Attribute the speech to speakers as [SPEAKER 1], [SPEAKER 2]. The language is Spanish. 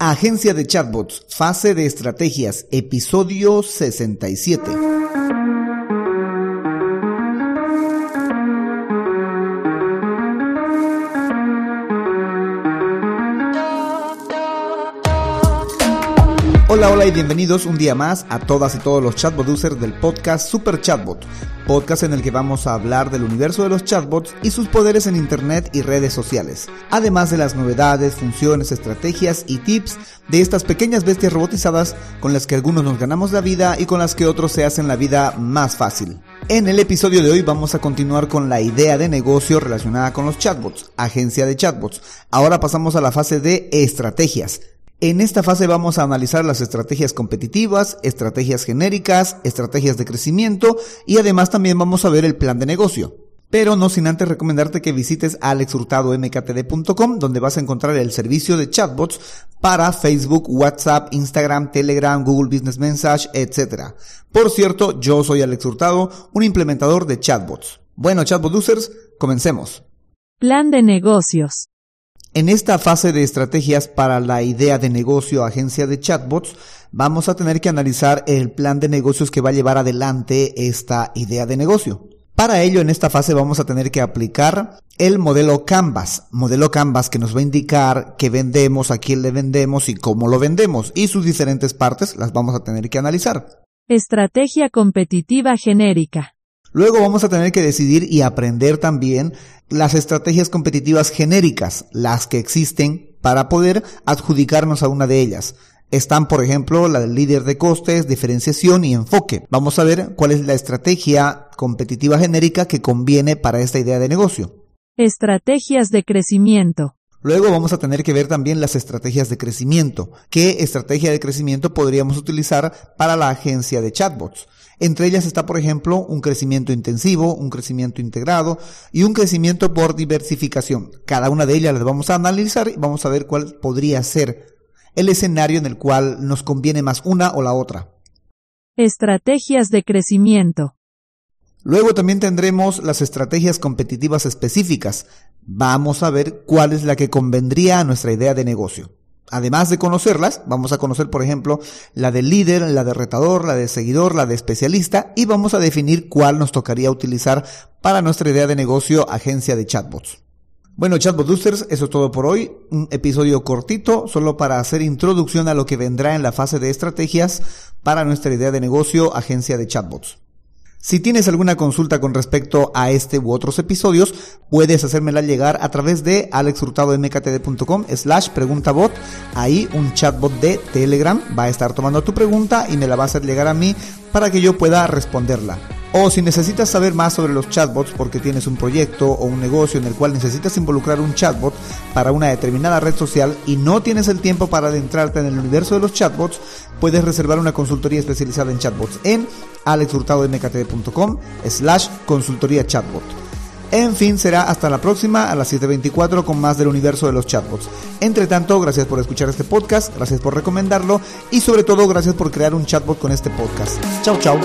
[SPEAKER 1] Agencia de Chatbots, fase de estrategias, episodio 67. Hola, hola y bienvenidos un día más a todas y todos los chatbot users del podcast Super Chatbot, podcast en el que vamos a hablar del universo de los chatbots y sus poderes en internet y redes sociales, además de las novedades, funciones, estrategias y tips de estas pequeñas bestias robotizadas con las que algunos nos ganamos la vida y con las que otros se hacen la vida más fácil. En el episodio de hoy vamos a continuar con la idea de negocio relacionada con los chatbots, agencia de chatbots. Ahora pasamos a la fase de estrategias. En esta fase vamos a analizar las estrategias competitivas, estrategias genéricas, estrategias de crecimiento y además también vamos a ver el plan de negocio. Pero no sin antes recomendarte que visites alexhurtadomktd.com donde vas a encontrar el servicio de chatbots para Facebook, WhatsApp, Instagram, Telegram, Google Business Message, etc. Por cierto, yo soy Alex Hurtado, un implementador de chatbots. Bueno, chatbot users, comencemos.
[SPEAKER 2] Plan de negocios.
[SPEAKER 1] En esta fase de estrategias para la idea de negocio agencia de chatbots, vamos a tener que analizar el plan de negocios que va a llevar adelante esta idea de negocio. Para ello, en esta fase vamos a tener que aplicar el modelo Canvas, modelo Canvas que nos va a indicar qué vendemos, a quién le vendemos y cómo lo vendemos, y sus diferentes partes las vamos a tener que analizar.
[SPEAKER 2] Estrategia competitiva genérica.
[SPEAKER 1] Luego vamos a tener que decidir y aprender también las estrategias competitivas genéricas, las que existen para poder adjudicarnos a una de ellas. Están, por ejemplo, la del líder de costes, diferenciación y enfoque. Vamos a ver cuál es la estrategia competitiva genérica que conviene para esta idea de negocio.
[SPEAKER 2] Estrategias de crecimiento.
[SPEAKER 1] Luego vamos a tener que ver también las estrategias de crecimiento. ¿Qué estrategia de crecimiento podríamos utilizar para la agencia de chatbots? Entre ellas está, por ejemplo, un crecimiento intensivo, un crecimiento integrado y un crecimiento por diversificación. Cada una de ellas las vamos a analizar y vamos a ver cuál podría ser el escenario en el cual nos conviene más una o la otra.
[SPEAKER 2] Estrategias de crecimiento.
[SPEAKER 1] Luego también tendremos las estrategias competitivas específicas. Vamos a ver cuál es la que convendría a nuestra idea de negocio. Además de conocerlas, vamos a conocer, por ejemplo, la de líder, la de retador, la de seguidor, la de especialista y vamos a definir cuál nos tocaría utilizar para nuestra idea de negocio agencia de chatbots. Bueno, Chatbot Boosters, eso es todo por hoy. Un episodio cortito, solo para hacer introducción a lo que vendrá en la fase de estrategias para nuestra idea de negocio agencia de chatbots. Si tienes alguna consulta con respecto a este u otros episodios, puedes hacérmela llegar a través de alexhurtadomktd.com slash preguntabot. Ahí un chatbot de Telegram va a estar tomando tu pregunta y me la va a hacer llegar a mí para que yo pueda responderla. O si necesitas saber más sobre los chatbots porque tienes un proyecto o un negocio en el cual necesitas involucrar un chatbot para una determinada red social y no tienes el tiempo para adentrarte en el universo de los chatbots, puedes reservar una consultoría especializada en chatbots en alexhurtadomktd.com slash consultoría chatbot. En fin, será hasta la próxima a las 7.24 con más del universo de los chatbots. Entre tanto, gracias por escuchar este podcast, gracias por recomendarlo y sobre todo gracias por crear un chatbot con este podcast. Chao, chao.